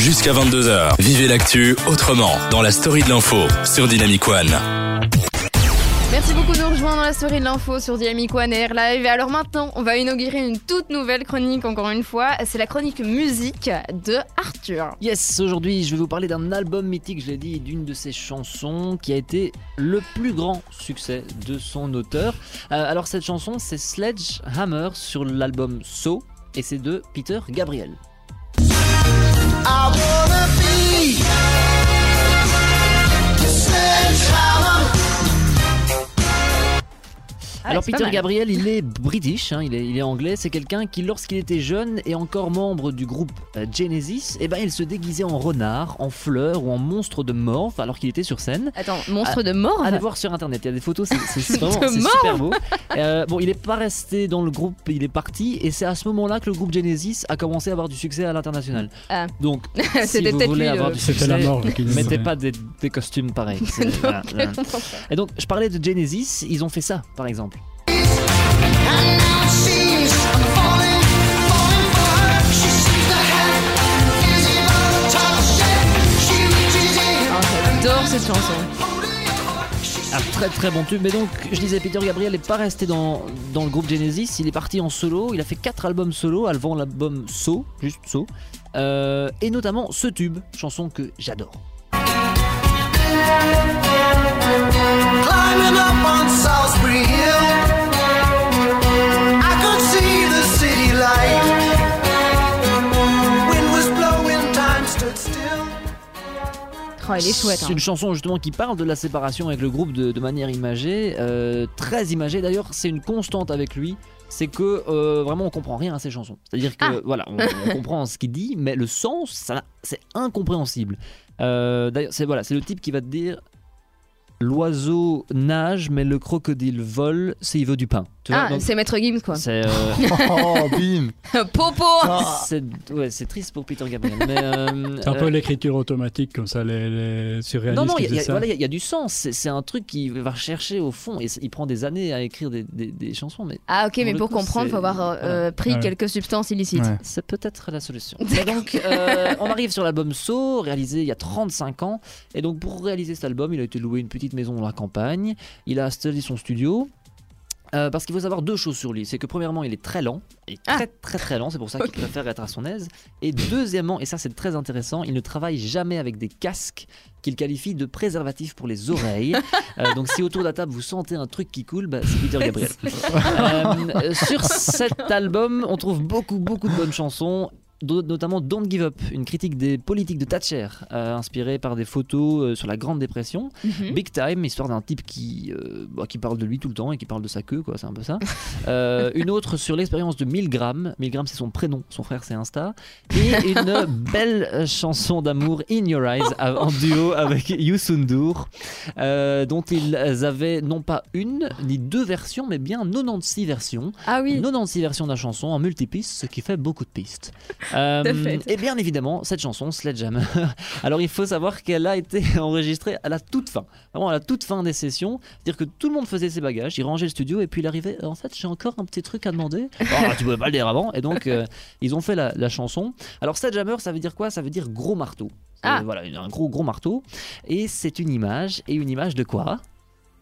Jusqu'à 22h, vivez l'actu autrement dans la story de l'info sur Dynamic One. Merci beaucoup de nous rejoindre dans la story de l'info sur Dynamic One Air Live. Et alors maintenant, on va inaugurer une toute nouvelle chronique, encore une fois. C'est la chronique musique de Arthur. Yes, aujourd'hui je vais vous parler d'un album mythique, je l'ai dit, d'une de ses chansons qui a été le plus grand succès de son auteur. Euh, alors cette chanson c'est Sledgehammer sur l'album So et c'est de Peter Gabriel. I wanna be sledgehammer. Ah, Alors Peter. Gabriel, il est british, hein, il, est, il est anglais. C'est quelqu'un qui, lorsqu'il était jeune et encore membre du groupe euh, Genesis, eh ben, il se déguisait en renard, en fleur ou en monstre de morph alors qu'il était sur scène. Attends, monstre de mort Allez voir sur internet, il y a des photos, c'est vraiment super beau. Euh, bon, il n'est pas resté dans le groupe, il est parti et c'est à ce moment-là que le groupe Genesis a commencé à avoir du succès à l'international. Ah. Donc, si C'était vous voulez avoir le- du C'était succès, la mort mettez pas des, des costumes pareils. C'est- voilà, voilà. Et donc, je parlais de Genesis, ils ont fait ça, par exemple. Cette chanson. Un très très bon tube. Mais donc, je disais, Peter Gabriel n'est pas resté dans, dans le groupe Genesis. Il est parti en solo. Il a fait quatre albums solo avant l'album So, juste So. Euh, et notamment ce tube, chanson que j'adore. climbing up on Salisbury Hill. Oh, il est chouette. C'est hein. une chanson justement qui parle de la séparation avec le groupe de, de manière imagée, euh, très imagée. D'ailleurs, c'est une constante avec lui. C'est que euh, vraiment on comprend rien à ses chansons. C'est-à-dire que Ah. voilà, on, on comprend ce qu'il dit, mais le sens, ça, c'est incompréhensible. Euh, D'ailleurs, c'est voilà, c'est le type qui va te dire l'oiseau nage, mais le crocodile vole, c'est il veut du pain. Ah, c'est Maître Gims quoi. c'est euh, Oh, bim Popo c'est ouais, c'est triste pour Peter Gabriel. Euh, C'est un peu euh, l'écriture automatique comme ça, les, les surréalistes Non, non, il voilà, il y y a du sens. C'est un truc qui va chercher au fond. Et il prend des années à écrire des, des- des chansons, mais Ah ok, mais pour coup, comprendre, faut avoir voilà. pris Ouais. quelques substances illicites. Ouais. c'est peut-être la solution. Et donc, euh, on arrive sur l'album So, réalisé il y a 35 ans. Et donc, pour réaliser cet album, il a été loué une petite maison dans la campagne. Il a installé son studio. Euh, parce qu'il faut savoir deux choses sur lui. C'est que premièrement, il est très lent, et Ah. très très très lent, c'est pour ça qu'il préfère être à son aise. Et deuxièmement, et ça c'est très intéressant, il ne travaille jamais avec des casques qu'il qualifie de préservatifs pour les oreilles. Euh, donc si autour de la table vous sentez un truc qui coule, bah, c'est Peter Gabriel. Euh, sur cet album, on trouve beaucoup beaucoup de bonnes chansons. Notamment Don't Give Up, une critique des politiques de Thatcher, euh, inspirée par des photos euh, sur la Grande Dépression. Mhm. Big Time, histoire d'un type qui, euh, bah, qui parle de lui tout le temps et qui parle de sa queue, quoi, c'est un peu ça. Une autre sur l'expérience de Milgram. Milgram, c'est son prénom, son frère, c'est Insta. Et une belle chanson d'amour, In Your Eyes, en duo avec euh, dont ils avaient non pas une ni deux versions, mais bien 96 versions. Ah oui. 96 versions de la chanson en multipiste, ce qui fait beaucoup de pistes. Euh, et bien évidemment, cette chanson, Sledgehammer, alors il faut savoir qu'elle a été enregistrée à la toute fin, vraiment à la toute fin des sessions. C'est-à-dire que tout le monde faisait ses bagages, il rangeait le studio et puis il arrivait, en fait j'ai encore un petit truc à demander. Ah, tu pouvais pas le dire avant. Et donc euh, ils ont fait la, la chanson. Alors Sledgehammer, ça veut dire quoi? Ça veut dire gros marteau. Ah. Voilà, un gros gros marteau. Et c'est une image. Et une image de quoi?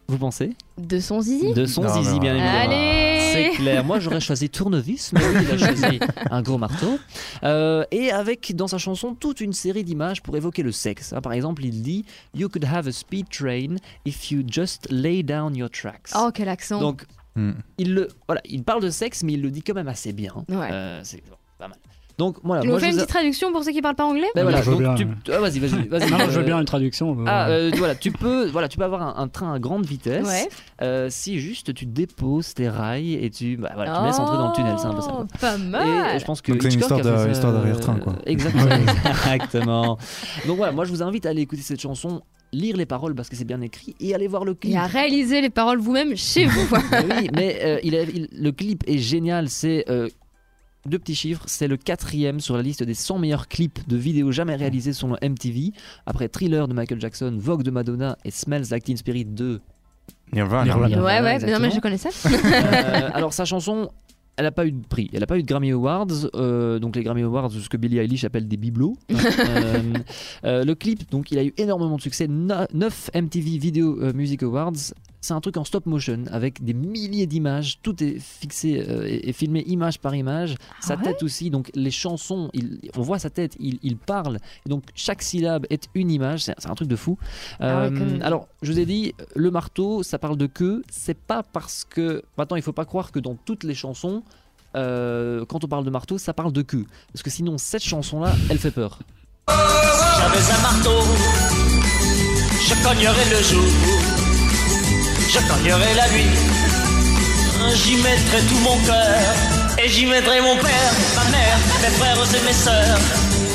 Vous pensez? De son zizi? De son Non, zizi, non, bien évidemment. Allez C'est clair. Moi, j'aurais choisi tournevis, mais lui, il a choisi un gros marteau. Euh, et avec, dans sa chanson, toute une série d'images pour évoquer le sexe. hein. Par exemple, il dit You could have a speed train if you just lay down your tracks. Oh, quel accent Donc, Hmm. il, le, voilà, il parle de sexe, mais il le dit quand même assez bien. Ouais. Euh, c'est pas mal. Donc, voilà. Tu nous moi, fais je une vous a- petite traduction pour ceux qui parlent pas anglais Ben voilà, Je veux donc bien. tu- ah, vas-y, vas-y, vas-y. Non, je veux Euh, bien une traduction. euh, Ah, euh, voilà, tu peux, voilà, tu peux avoir un, un train à grande vitesse Ouais. euh, si juste tu déposes tes rails et tu, bah, voilà, tu laisses entrer dans le tunnel, c'est un peu ça. quoi. Oh, Pas Et mal je pense que Donc c'est une histoire euh, d'arrière-train, quoi. Exactement. Exactement. Donc voilà, moi je vous invite à aller écouter cette chanson, lire les paroles parce que c'est bien écrit et aller voir le clip. Et à réaliser les paroles vous-même chez vous. Mais oui, mais euh, il a- il- le clip est génial. C'est euh, deux petits chiffres. C'est le quatrième sur la liste des 100 meilleurs clips de vidéos jamais réalisés selon MTV. Après Thriller de Michael Jackson, Vogue de Madonna et Smells Like Teen Spirit de. Nirvana. Nirvana. Nirvana, ouais, ouais, non, mais je connais ça. Euh, alors sa chanson. elle n'a pas eu de prix, elle n'a pas eu de Grammy Awards, euh, donc les Grammy Awards, ce que Billie Eilish appelle des bibelots. Euh, euh, le clip, donc il a eu énormément de succès, 9 MTV Video Music Awards. C'est un truc en stop motion avec des milliers d'images, tout est fixé euh, et, et filmé image par image, sa ouais tête aussi, donc les chansons, il- on voit sa tête, il, il parle, et donc chaque syllabe est une image, c'est un truc de fou. Ah ouais, Euh, alors, je vous ai dit, le marteau, ça parle de queue. C'est pas parce que. Maintenant, il faut pas croire que dans toutes les chansons, euh, quand on parle de marteau, ça parle de queue. Parce que sinon, cette chanson-là, elle fait peur. J'avais un marteau, je cognerais le jour, je cognerais la nuit. J'y mettrais tout mon cœur, et j'y mettrais mon père, ma mère, mes frères et mes sœurs.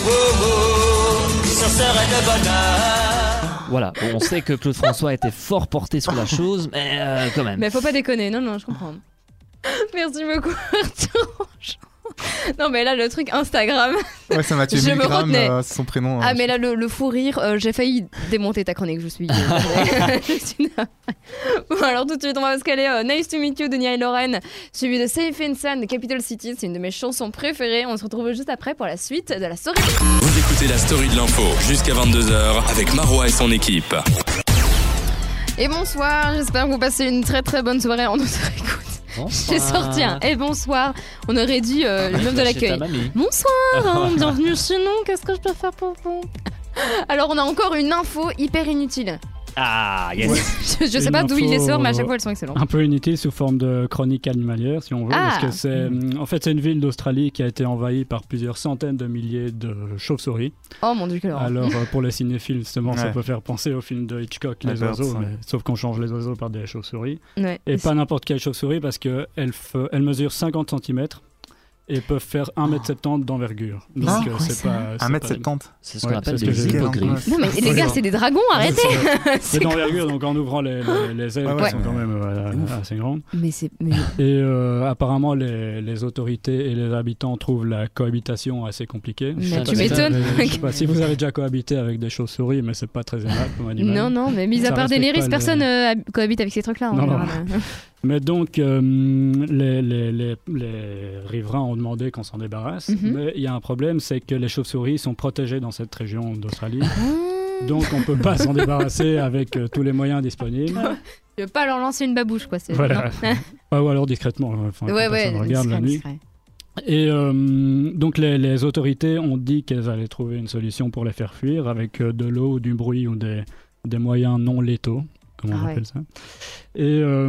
Oh, oh, ce serait de bonheur. Voilà, Bon, on sait que Claude François était fort porté sur la chose, mais euh, quand même. Mais faut pas déconner, non, non, je comprends. Merci beaucoup, Arthur. Non, mais là, le truc Instagram. Ouais, ça m'a tué Je 1000 me grammes, retenais. euh, c'est son prénom. Ah, euh, mais là, le, le fou rire, euh, j'ai failli démonter ta chronique, je suis. je suis bon, alors tout de suite, on va se caler euh, Nice to Meet You de Nia et Lauren, suivi de Safe and Sound de Capital City. C'est une de mes chansons préférées. On se retrouve juste après pour la suite de la story. Vous écoutez la story de l'info jusqu'à 22h avec Marois et son équipe. Et bonsoir, j'espère que vous passez une très très bonne soirée en notre écoute. J'ai sorti un et bonsoir. On aurait dit euh, le même de l'accueil. Bonsoir, hein, bienvenue chez nous. Qu'est-ce que je peux faire pour vous? Alors, on a encore une info hyper inutile. Ah, yes. je, je sais Une pas d'où il les sort, mais à chaque fois elles sont excellentes. Un peu inutile sous forme de chronique animalière, si on veut, Ah. parce que c'est, en fait, c'est une ville d'Australie qui a été envahie par plusieurs centaines de milliers de chauves-souris. Oh mon dieu, quelle horreur. Alors, euh, pour les cinéphiles, justement, ça peut faire penser au film de Hitchcock, Les Birds, oiseaux, mais- sauf qu'on change les oiseaux par des chauves-souris. Ouais. Et pas n'importe quelle chauve-souris, parce qu'elles f- elles mesurent 50 cm et peuvent faire 1m70 d'envergure. Donc, Ah, euh, c'est ça pas. 1m70. C'est ce qu'on Ouais, appelle que des hippogriffes. Non mais les gars, c'est des dragons, arrêtez C'est d'envergure, donc en ouvrant les, les, les ailes, Ouais, qui sont quand même euh, assez grandes. Mais c'est. mais- Et euh, apparemment, les, les autorités et les habitants trouvent la cohabitation assez compliquée. Mais tu m'étonnes. Je sais pas si vous avez déjà cohabité avec des chauves-souris, mais c'est pas très aimable comme animal. Non, non, mais mis à part pas le- personne hab- cohabite avec ces non. général. Mais donc, euh, les, les, les, les riverains ont demandé qu'on s'en débarrasse. Mhm. Mais il y a un problème, c'est que les chauves-souris sont protégées dans cette région d'Australie. Ah. donc, on peut pas s'en débarrasser avec euh, tous les moyens disponibles. Je veux pas leur lancer une babouche, quoi. Voilà. Ah, ou alors discrètement. Enfin, ouais, ouais, regarde la nuit. discret. Et euh, donc les, les autorités ont dit qu'elles allaient trouver une solution pour les faire fuir avec de l'eau, du bruit ou des, des moyens non létaux, comme on Ah ouais. appelle ça. Et euh,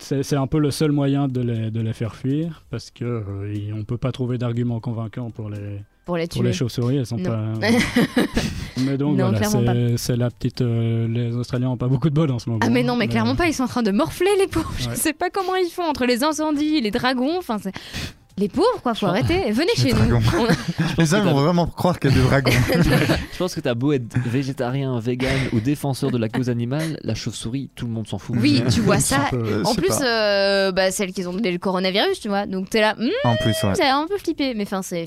c'est un peu le seul moyen de les, de les faire fuir parce que euh, y- on peut pas trouver d'arguments convaincants pour les, Pour les pour les chauves-souris. Elles sont Non. pas. Mais donc Non, voilà, c'est- la petite. euh, les Australiens ont pas beaucoup de bol en ce moment. Ah mais non mais Mais- clairement pas, ils sont en train de morfler les pauvres. Je Ouais. sais pas comment ils font entre les incendies, les dragons, enfin les pauvres quoi, faut arrêter. Venez chez nous. Les gens vont vraiment croire qu'il y a des dragons. Je pense que t'as beau être végétarien, vegan ou défenseur de la cause animale, la chauve-souris, tout le monde s'en fout. Oui, tu vois ça. Peu- Euh, En plus, euh, bah, celles qui ont donné le coronavirus, tu vois. Donc t'es là, hmm, En plus, ouais. ça a un peu flippé. Mais enfin, c'est.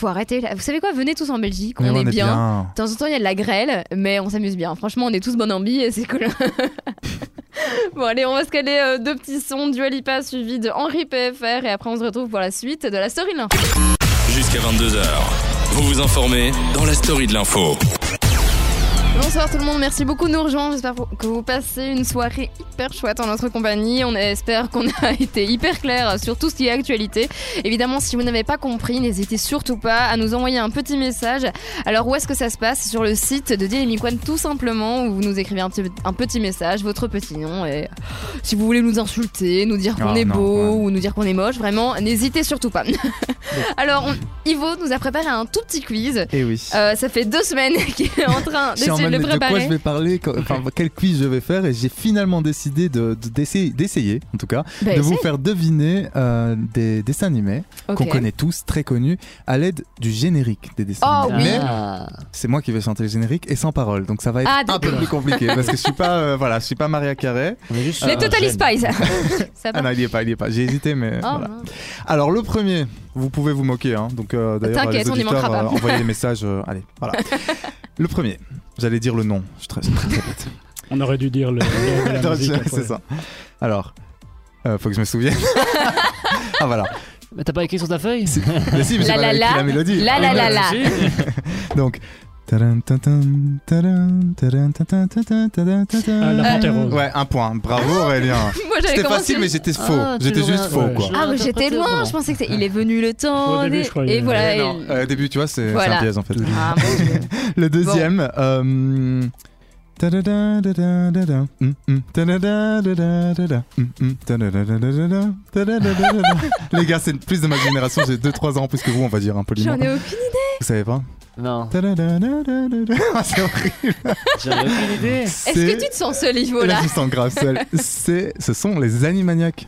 Faut arrêter. là. Vous savez quoi? Venez tous en Belgique, on, est, bien. De temps en temps, il y a de la grêle, mais on s'amuse bien. Franchement, on est tous bon ambi et c'est cool. bon, allez, on va se euh, deux petits sons du Alipa suivi de Henri PFR et après on se retrouve pour la suite de la story de l'info. Jusqu'à 22h. Vous vous informez dans la story de l'info. Bonsoir tout le monde, merci beaucoup de nous rejoindre. J'espère que vous passez une soirée hyper chouette en notre compagnie. On espère qu'on a été hyper clair sur tout ce qui est actualité. Évidemment, si vous n'avez pas compris, n'hésitez surtout pas à nous envoyer un petit message. Alors, où est-ce que ça se passe? Sur le site de Daily One, tout simplement, où vous nous écrivez un petit, un petit message, votre petit nom. Et si vous voulez nous insulter, nous dire qu'on Ah, est non, beau ouais. ou nous dire qu'on est moche, vraiment, n'hésitez surtout pas. Alors, on- Ivo nous a préparé un tout petit quiz. Et oui. Euh, ça fait deux semaines qu'il est en train Je de mais de quoi je vais parler, quand- enfin, quel quiz je vais faire, et j'ai finalement décidé de- de- d'essayer, en tout cas, Bah, de vous faire deviner euh, des dessins animés qu'on connaît tous, très connus, à l'aide du générique des dessins Oh, animés. oui. Mais Ah. c'est moi qui vais chanter le générique et sans parole, donc ça va être Ah, un peu plus compliqué parce que je suis pas, euh, voilà, je suis pas Maria Carré. Un Totally ça Ah non, il y est pas, il y est pas. J'ai hésité, mais Oh, voilà. Alors le premier, vous pouvez vous moquer, hein. donc euh, d'ailleurs les on y auditeurs manquera pas. envoyez des messages. euh, allez, voilà. le premier, j'allais dire le nom, je suis très, très, très bête. On aurait dû dire le, le- la c'est ça. Alors, euh, faut que je me souvienne. ah voilà. Mais t'as pas écrit sur ta feuille? Mais si, mais j'ai La pas la écrit la. la mélodie. La la la la. Donc. Ah. Ouais, un point. Bravo Aurélien. C'était facile, mais j'étais faux. Ah, j'étais juste faux, quoi. je- Ah, mais j'étais loin, je pensais que. Il est venu le temps. Et voilà. Euh, au début, tu vois, c'est un piège en fait. Ah. Le deuxième. Les gars, c'est plus de ma génération, j'ai 2-3 ans en plus que vous, on va dire un poliment. J'en ai aucune Vous savez pas? Non, C'est horrible. j'avais aucune idée. Est-ce que tu te sens ce niveau Là, là je me sens grave seul. C'est, ce sont les Animaniacs.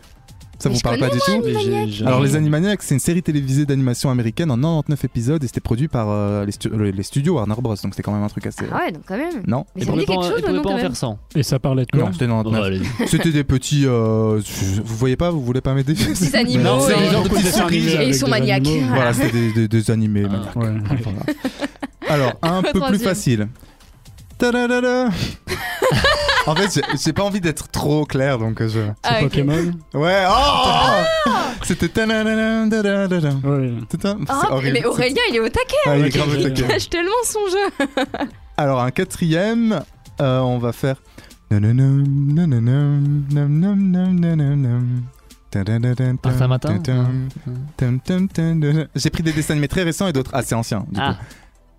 Ça vous parle pas du tout Alors les Animaniacs, c'est une série télévisée d'animation américaine en 99 épisodes et c'était produit par euh, les, stu- les studios Warner Bros. Donc c'était quand même un truc assez. Ah ouais, donc quand même. Non. Mais Et ça dit quelque et chose, non, pas en faire 100. Et ça parlait de quoi Non, c'était 99. C'était des petits. euh, vous voyez pas Vous voulez pas m'aider? Petits animaux. Non, c'est et- les gens de animés souris. Et ils sont des maniaques. Voilà, c'était des, des- des animés Ah. maniaques. Alors, un peu plus facile. Tadadada. En fait, j'ai- pas envie d'être trop clair, donc euh, je. Ah, ok. Pokémon Ouais, oh C'était. Ouais. Ah, C'est horrible. mais Aurélien, il est au taquet. Ah, il est grave au taquet. Cache tellement son jeu. Alors, un quatrième, euh, on va faire. Martin Matin. J'ai pris des dessins animés très récents et d'autres assez anciens. Du Ah, coup.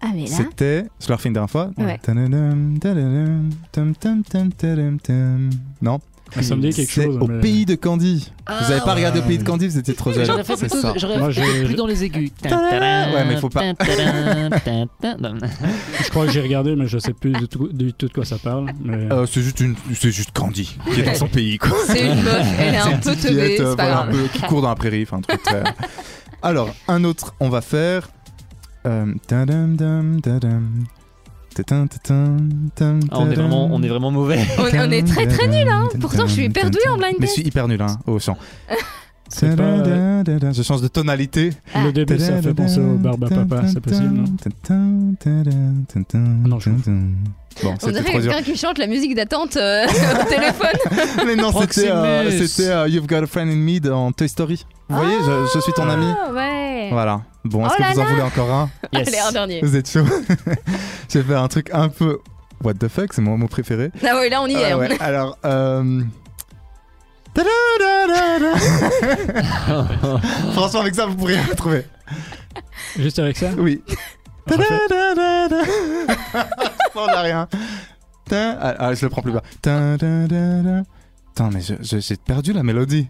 Ah, mais là. C'était. Je le refais une dernière fois. Ouais. Tadadam, tadadam, tam, tam, tam, tadam, tam. Non. Ah, Ça me dit quelque C'est chose. au mais- pays de Candy. vous avez pas regardé au pays de ouais. Candy, vous étiez trop jeune. J'aurais fait plutôt ça. Moi, fait j'ai- plus dans les aigus. Ouais, mais faut pas. Je crois que j'ai regardé, mais je sais plus du tout, du tout de quoi ça parle. Mais... Euh, c'est juste une, c'est juste Candy qui est dans son pays. C'est une meuf, elle est un peu Qui teubée, est, euh, c'est pas voilà, un grave. peu- qui court dans la prairie, enfin un truc très. Alors un autre, on va faire. Euh, tadam, tadam, Ah, on est vraiment, on est vraiment mauvais. On, on est très très nuls, hein. Pourtant, je suis hyper tam. en blind Mais je suis hyper nul hein, au chant. C'est pas- Tadadadada, Je change de tonalité. Ah. Le début, ça fait penser au Barbe à Papa, c'est possible, non Non, je Bon, On dirait quelqu'un qui chante la musique d'attente euh, au téléphone. Mais non, c'était euh, euh, You've Got a Friend in Me dans Toy Story. Vous voyez, je, je suis ton ami. Ah, ouais. Voilà. Bon, est-ce Oh que vous en voulez encore un Allez, un dernier. Vous êtes chaud Je vais faire un truc un peu. What the fuck, c'est mon mot préféré. Ah ouais, là, on y est. Ah ouais, Alors, Franchement, avec ça, vous pourriez retrouver. Juste avec ça Oui. On n'a rien. Ah, ah, je le prends plus bas. Attends, mais j'ai perdu la mélodie.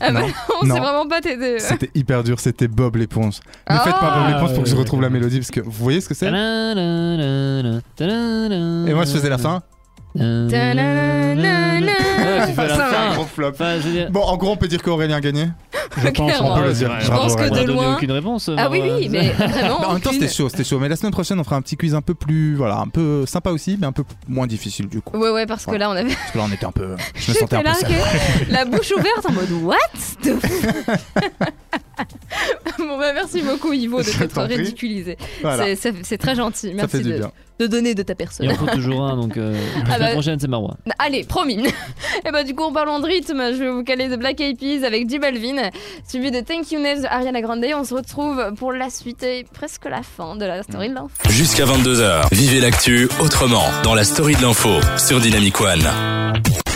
Ah bah, Non. on sait vraiment pas t'aider. C'était hyper dur, c'était Bob l'éponge. Ne faites pas Bob Ah, l'éponge pour que je ouais, retrouve la mélodie parce que vous voyez ce que c'est Et moi je faisais la fin. Tu fais la fin. Gros flop. Enfin, je veux dire- Bon, en gros, on peut dire qu'Aurélien a gagné. Je pense on peut le dire. Je Bravo, pense que Aurélien. On a de donné loin. aucune réponse. Ah oui, oui, euh, mais vraiment. En même temps, aucune. c'était chaud, c'était chaud. Mais la semaine prochaine, on fera un petit quiz un peu plus, voilà, un peu sympa aussi, mais un peu moins difficile du coup. Ouais, ouais, parce que là, on avait. Parce que là, on était un peu. Je me sentais J'étais un peu là, seul. ok, la bouche ouverte en mode What? The f- Bon, bah, merci beaucoup, Ivo, de Je t'être prie. ridiculisé. Voilà, C'est- C'est c'est très gentil. ça Merci fait du de, bien. De donner de ta Il personne. en faut toujours un, donc euh, la Ah bah- prochaine, c'est Marois. Bah, Allez, promis. Et bah du coup, en parlant de rythme, je vais vous caler de Black Eyed Peas avec J Balvin, suivi de Thank You Next de Ariana Grande. On se retrouve pour la suite et presque la fin de la story de l'info. Jusqu'à 22h, vivez l'actu autrement dans la story de l'info sur Dynamic One.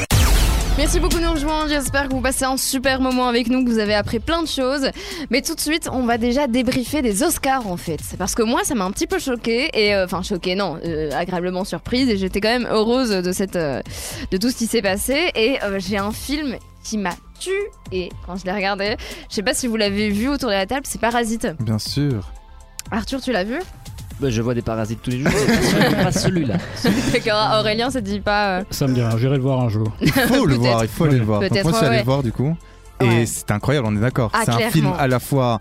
Merci beaucoup de nous rejoindre. J'espère que vous passez un super moment avec nous, que vous avez appris plein de choses. Mais tout de suite, on va déjà débriefer des Oscars en fait. Parce que moi, ça m'a un petit peu choqué et euh, enfin choqué, non, euh, agréablement surprise. Et j'étais quand même heureuse de cette, euh, de tout ce qui s'est passé. Et euh, j'ai un film qui m'a tué quand je l'ai regardé. Je sais pas si vous l'avez vu autour de la table. C'est Parasite. Bien sûr. Arthur, tu l'as vu? Je vois des parasites tous les jours, mais pas celui- pas celui-là. D'accord. Aurélien, ça te dit pas. euh, Ça me dira, j'irai le voir un jour. Il faut le Peut-être. voir, il faut aller le voir. Donc Peut-être, moi, je suis ouais, allé ouais. le voir du coup. Et Ouais. c'est incroyable, on est d'accord. Ah, c'est un clairement. film à la fois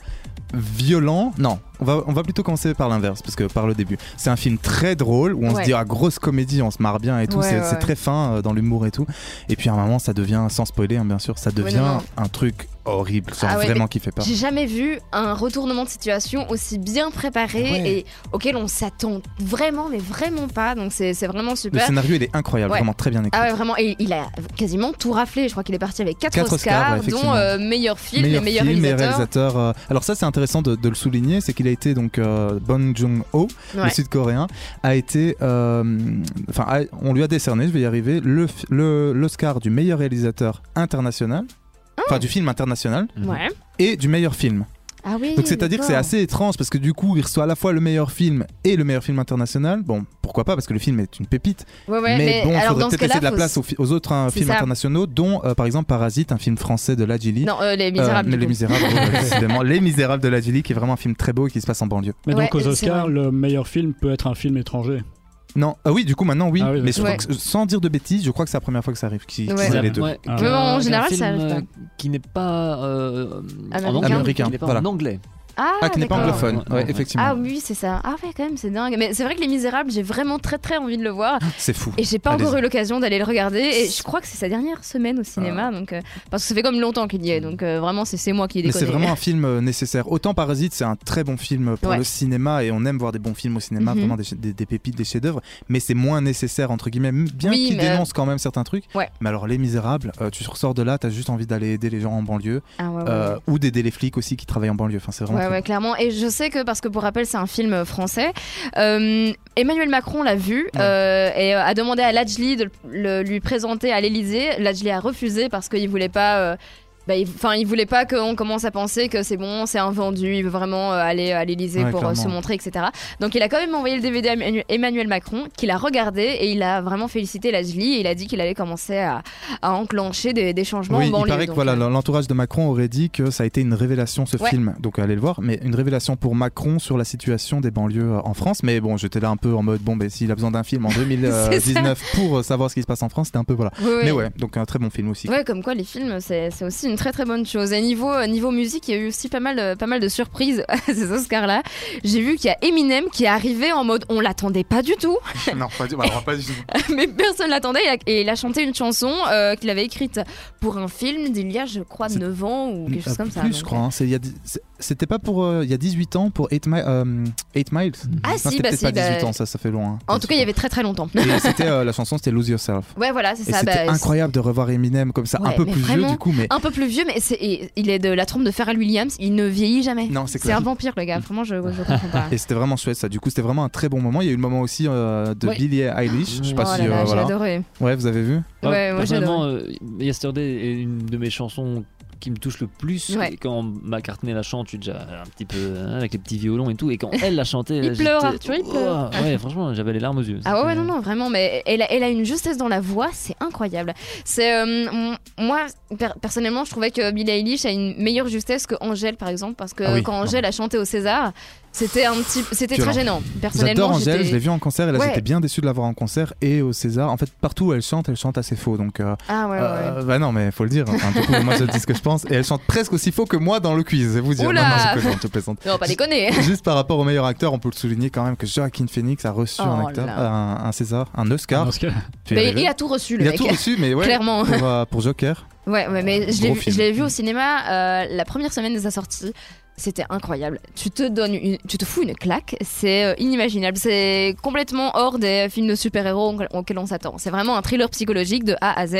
violent. Non, on va, on va plutôt commencer par l'inverse, parce que par le début. C'est un film très drôle où on Ouais. se dit, ah, grosse comédie, on se marre bien et tout. Ouais, c'est ouais, c'est ouais. très fin euh, dans l'humour et tout. Et puis à un moment, ça devient, sans spoiler, hein, bien sûr, ça devient non. un truc horrible. Genre Ah ouais, vraiment qui fait peur. J'ai jamais vu un retournement de situation aussi bien préparé Ouais. et auquel on s'attend vraiment, mais vraiment pas. Donc c'est c'est vraiment Le super. scénario, il est incroyable, Ouais. vraiment très bien écrit. Ah ouais, vraiment. Et il a quasiment tout raflé. Je crois qu'il est parti avec 4 Quatre Oscars, Oscars, ouais, dont euh, meilleur film meilleur et meilleur film, réalisateur. réalisateur. euh, Alors ça c'est intéressant de, de le souligner, c'est qu'il a été donc euh, Bong Joon-ho, le Ouais. sud-coréen, a été, euh, enfin on lui a décerné, je vais y arriver, le f- le- l'Oscar du meilleur réalisateur international, enfin du film international Mhm. Ouais. et du meilleur film. Ah oui. Donc c'est-à-dire que c'est assez étrange parce que du coup il reçoit à la fois le meilleur film et le meilleur film international. Bon, pourquoi pas parce que le film est une pépite. Ouais, ouais, mais, bon, il faudrait peut-être laisser de la place aux, autres hein, films ça. internationaux, dont euh, par exemple Parasite, un film français de Ladjili. Non, euh, les Euh, Misérables. mais du Les. Misérables. Les Misérables de Ladjili, qui est vraiment un film très beau et qui se passe en banlieue. Mais donc aux Oscars, le meilleur film peut être un film étranger. Non, ah oui, du coup maintenant oui, Ah oui, mais je d'accord. crois que, sans dire de bêtises, je crois que c'est la première fois que ça arrive. Qu'ils qu'ils Ouais. aient les deux. Ouais, Ah. qu'un- Mais bon, en qu'un général, film, ça arrive euh, pas. Qui n'est pas euh, Américain. en anglais, Américain, qui n'est pas voilà. en anglais. Ah, Ah, qui n'est pas anglophone, Ouais, effectivement. Ah oui, c'est ça. Ah ouais, quand même, c'est dingue. Mais c'est vrai que Les Misérables, j'ai vraiment très très envie de le voir. C'est fou. Et j'ai pas Allez-y. encore eu l'occasion d'aller le regarder. Et je crois que c'est sa dernière semaine au cinéma. Donc, euh, parce que ça fait comme longtemps qu'il y est. Donc euh, vraiment, c'est c'est moi qui ai Mais c'est vraiment un film euh, nécessaire. Autant Parasite, c'est un très bon film pour Ouais. le cinéma et on aime voir des bons films au cinéma, Mhm. vraiment des, des- des pépites, des chefs-d'œuvre. Mais c'est moins nécessaire, entre guillemets, bien Oui, qu'il mais, euh, dénonce quand même certains trucs. Ouais. Mais alors, Les Misérables, euh, tu ressors de là, t'as juste envie d'aller aider les gens en banlieue Ah ouais, ouais, euh, ouais. ou d'aider les flics aussi qui travaillent en banlieue. Enfin, c'est vraiment. Ouais, ouais, clairement. Et je sais que, parce que pour rappel, c'est un film français, euh, Emmanuel Macron l'a vu euh, et euh, a demandé à Lajli de le- lui présenter à l'Elysée. Lajli a refusé parce qu'il voulait pas. Bah, il- il voulait pas qu'on commence à penser que c'est bon, c'est un vendu, il veut vraiment euh, aller à l'Elysée Ouais, pour euh, se montrer, etc. Donc il a quand même envoyé le DVD à Emmanuel- Macron, qu'il a regardé et il a vraiment félicité Lajli et il a dit qu'il allait commencer à, à enclencher des, des changements Oui, en il banlieue. paraît que voilà, euh, l'entourage de Macron aurait dit que ça a été une révélation ce Ouais. film, donc allez le voir, mais une révélation pour Macron sur la situation des banlieues en France. Mais bon, j'étais là un peu en mode bon, ben s'il a besoin d'un film en 2019 pour savoir ce qui se passe en France, c'était un peu voilà. oui, oui. Mais ouais, donc un très bon film aussi. Ouais, comme quoi les films, c'est c'est aussi une très très bonne chose. Et niveau, euh, niveau musique, il y a eu aussi pas mal, de- pas mal de surprises à ces Oscars-là. J'ai vu qu'il y a Eminem qui est arrivé en mode on l'attendait pas du tout, non, pas du, pas du tout. mais personne l'attendait. Et, il a- et il a chanté une chanson euh, qu'il avait écrite pour un film d'il y a, je crois, C'est- 9 ans ou quelque chose Euh, comme ça. Plus, je crois. hein. C'est- il y a dix- c'est- C'était pas pour euh, il y a 18 ans pour 8 Miles. euh, 8 Miles. Ah Non, si, c'était bah si. pas 18 bah- ans, ça, ça fait loin. hein. En tout cas, il y avait très très longtemps. Et c'était euh, la chanson, c'était Lose Yourself. ouais, voilà, c'est Et ça. c'était bah, incroyable de revoir Eminem comme ça, un peu plus vieux du coup, mais Un peu plus vieux, mais c'est- et il est de la trompe de Pharrell Williams. Il ne vieillit jamais. non, c'est un vampire, le gars. Vraiment, je, je comprends pas. Et c'était vraiment chouette ça. Du coup, c'était vraiment un très bon moment. Il y a eu le moment aussi euh, de Ouais. Billie Eilish. Je sais pas oh si là là, euh, voilà. adoré. Ouais, vous avez vu? Ouais, moi, j'ai personnellement, euh, Yesterday est une de mes chansons qui me touche le plus. Ouais. Quand McCartney la chante, je suis déjà un petit peu hein, avec les petits violons et tout. Et quand elle l'a chanté, Il pleure, Arthur, il pleure. Oh, ouais, franchement, j'avais les larmes aux yeux. Ah ouais, non, non, vraiment, mais elle a, elle a une justesse dans la voix, c'est incroyable. C'est euh, moi per- personnellement, je trouvais que Billie Eilish a une meilleure justesse que Angèle par exemple, parce que Ah oui, quand. Angèle a chanté au César, c'était un petit, c'était très gênant. J'adore Personnellement, Angèle, j'étais- je l'ai vue en concert et là Ouais. j'étais bien déçu de la voir en concert et au César. En fait, partout où elle chante, elle chante assez faux. Donc, euh, Ah ouais, ouais. euh, bah non, mais faut le dire. Enfin, du coup, moi je dis ce que je pense et elle chante presque aussi faux que moi dans le quiz. Vous dire. Oula Non, non, je plaisante, je plaisante. Non, pas déconner. Juste par rapport au meilleur acteur, on peut le souligner quand même que Joaquin Phoenix a reçu un Oh acteur, un, un César, un Oscar. Mais arrivé il a tout reçu le Il a mec. tout reçu, mais ouais. Clairement. Pour, euh, pour Joker. Ouais, ouais, mais je l'ai vu, film. je l'ai vu au cinéma la première semaine de sa sortie. C'était incroyable. Tu te donnes, une- tu te fous une claque. C'est euh, inimaginable. C'est complètement hors des films de super-héros auxquels- on s'attend. C'est vraiment un thriller psychologique de A à Z.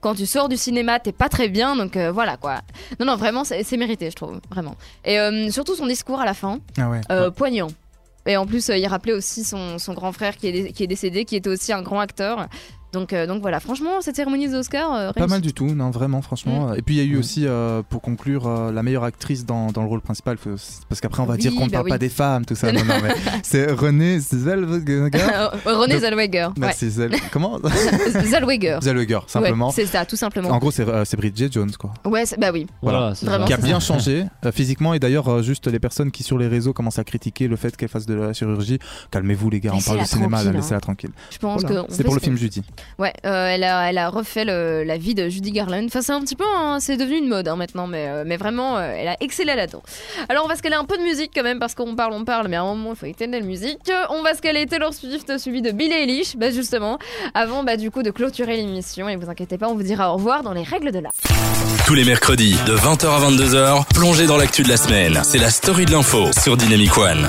Quand tu sors du cinéma, t'es pas très bien, donc euh, voilà quoi. Non, non, vraiment, c'est mérité, je trouve, vraiment. Et euh, surtout son discours à la fin, Ah ouais. euh, poignant. Et en plus, il rappelait aussi son, son grand frère qui est, qui est décédé, qui était aussi un grand acteur. Donc, euh, donc voilà, franchement, cette cérémonie des Oscars, euh, Pas mal du tout, non, vraiment, franchement. Mm. Et puis il y a eu aussi, euh, pour conclure, euh, la meilleure actrice dans, dans le rôle principal, parce qu'après on va Oui, dire qu'on ne bah parle oui. pas des femmes, tout ça. non, non, mais c'est Renée Zellweger. René Zellweger. Ouais. Merci, Zell... Comment Zellweger. Zellweger, simplement. Ouais, c'est ça, tout simplement. en gros, c'est euh, c'est Bridget Jones, quoi. Ouais, bah oui. Voilà, c'est Vraiment, qui a ça. bien changé euh, physiquement et d'ailleurs euh, juste les personnes qui sur les réseaux commencent à critiquer le fait qu'elle fasse de la chirurgie calmez-vous les gars on parle Laissez-la de cinéma tranquille, hein. laissez-la tranquille Je pense que. c'est pour le film Judy Ouais, euh, elle, a, refait la vie de Judy Garland. Enfin, c'est un petit peu, c'est devenu une mode hein, maintenant, mais, euh, vraiment, euh, elle a excellé là-dedans. Alors, on va se caler un peu de musique quand même, parce qu'on parle, on parle, mais à un moment, il faut éteindre la musique. On va se caler Taylor Swift, suivi de Billie Eilish, bah, justement, avant bah, du coup de clôturer l'émission. Et vous inquiétez pas, on vous dira au revoir dans les règles de l'art. Tous les mercredis de 20h à 22h, plongez dans l'actu de la semaine. C'est la story de l'info sur Dynamic One.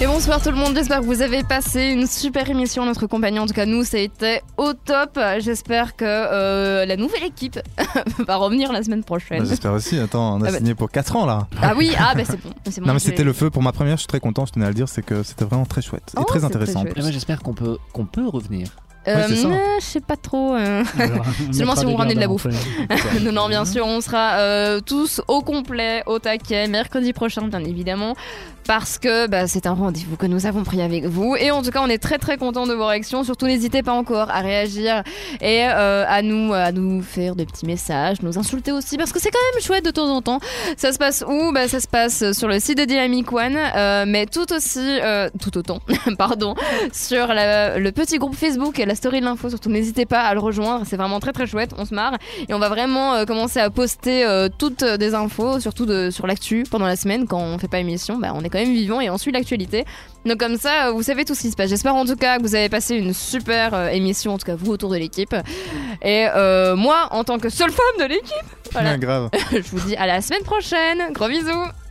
Et bonsoir tout le monde, j'espère que vous avez passé une super émission, notre compagnie, en tout cas nous, ça a été au top. J'espère que euh, la nouvelle équipe va revenir la semaine Bah, prochaine. J'espère aussi. Attends, on a Ah bah- signé pour 4 ans là. Ah oui, ah bah c'est bon. non mais c'était le feu pour ma première, je suis très content, je tenais à le dire, c'est que c'était vraiment très chouette et Oh, très c'est intéressant. très Et moi j'espère qu'on peut, qu'on peut revenir. Euh, Ouais, je sais pas trop. euh. On Seulement si vous ramenez de la bouffe. non, non, bien sûr, on sera euh, tous au complet, au taquet, mercredi prochain, bien évidemment, parce que bah, c'est un rendez-vous que nous avons pris avec vous. Et en tout cas, on est très très content de vos réactions. Surtout, n'hésitez pas encore à réagir et euh, à nous à nous faire des petits messages, nous insulter aussi, parce que c'est quand même chouette de temps en temps. Ça se passe où? Bah, Ça se passe sur le site de Dynamic One, euh, mais tout aussi, euh, tout autant, pardon, sur le petit groupe Facebook et la story de l'info. Surtout, n'hésitez pas à le rejoindre. C'est vraiment très très chouette. On se marre et on va vraiment euh, commencer à poster toutes des infos, surtout sur l'actu pendant la semaine quand on fait pas émission. Bah, on est quand même vivant et on suit l'actualité. Donc comme ça, vous savez tout ce qui se passe. J'espère en tout cas que vous avez passé une super euh, émission, en tout cas vous autour de l'équipe. Et euh, moi, en tant que seule femme de l'équipe, voilà. Grave. je vous dis à la semaine prochaine. Gros bisous.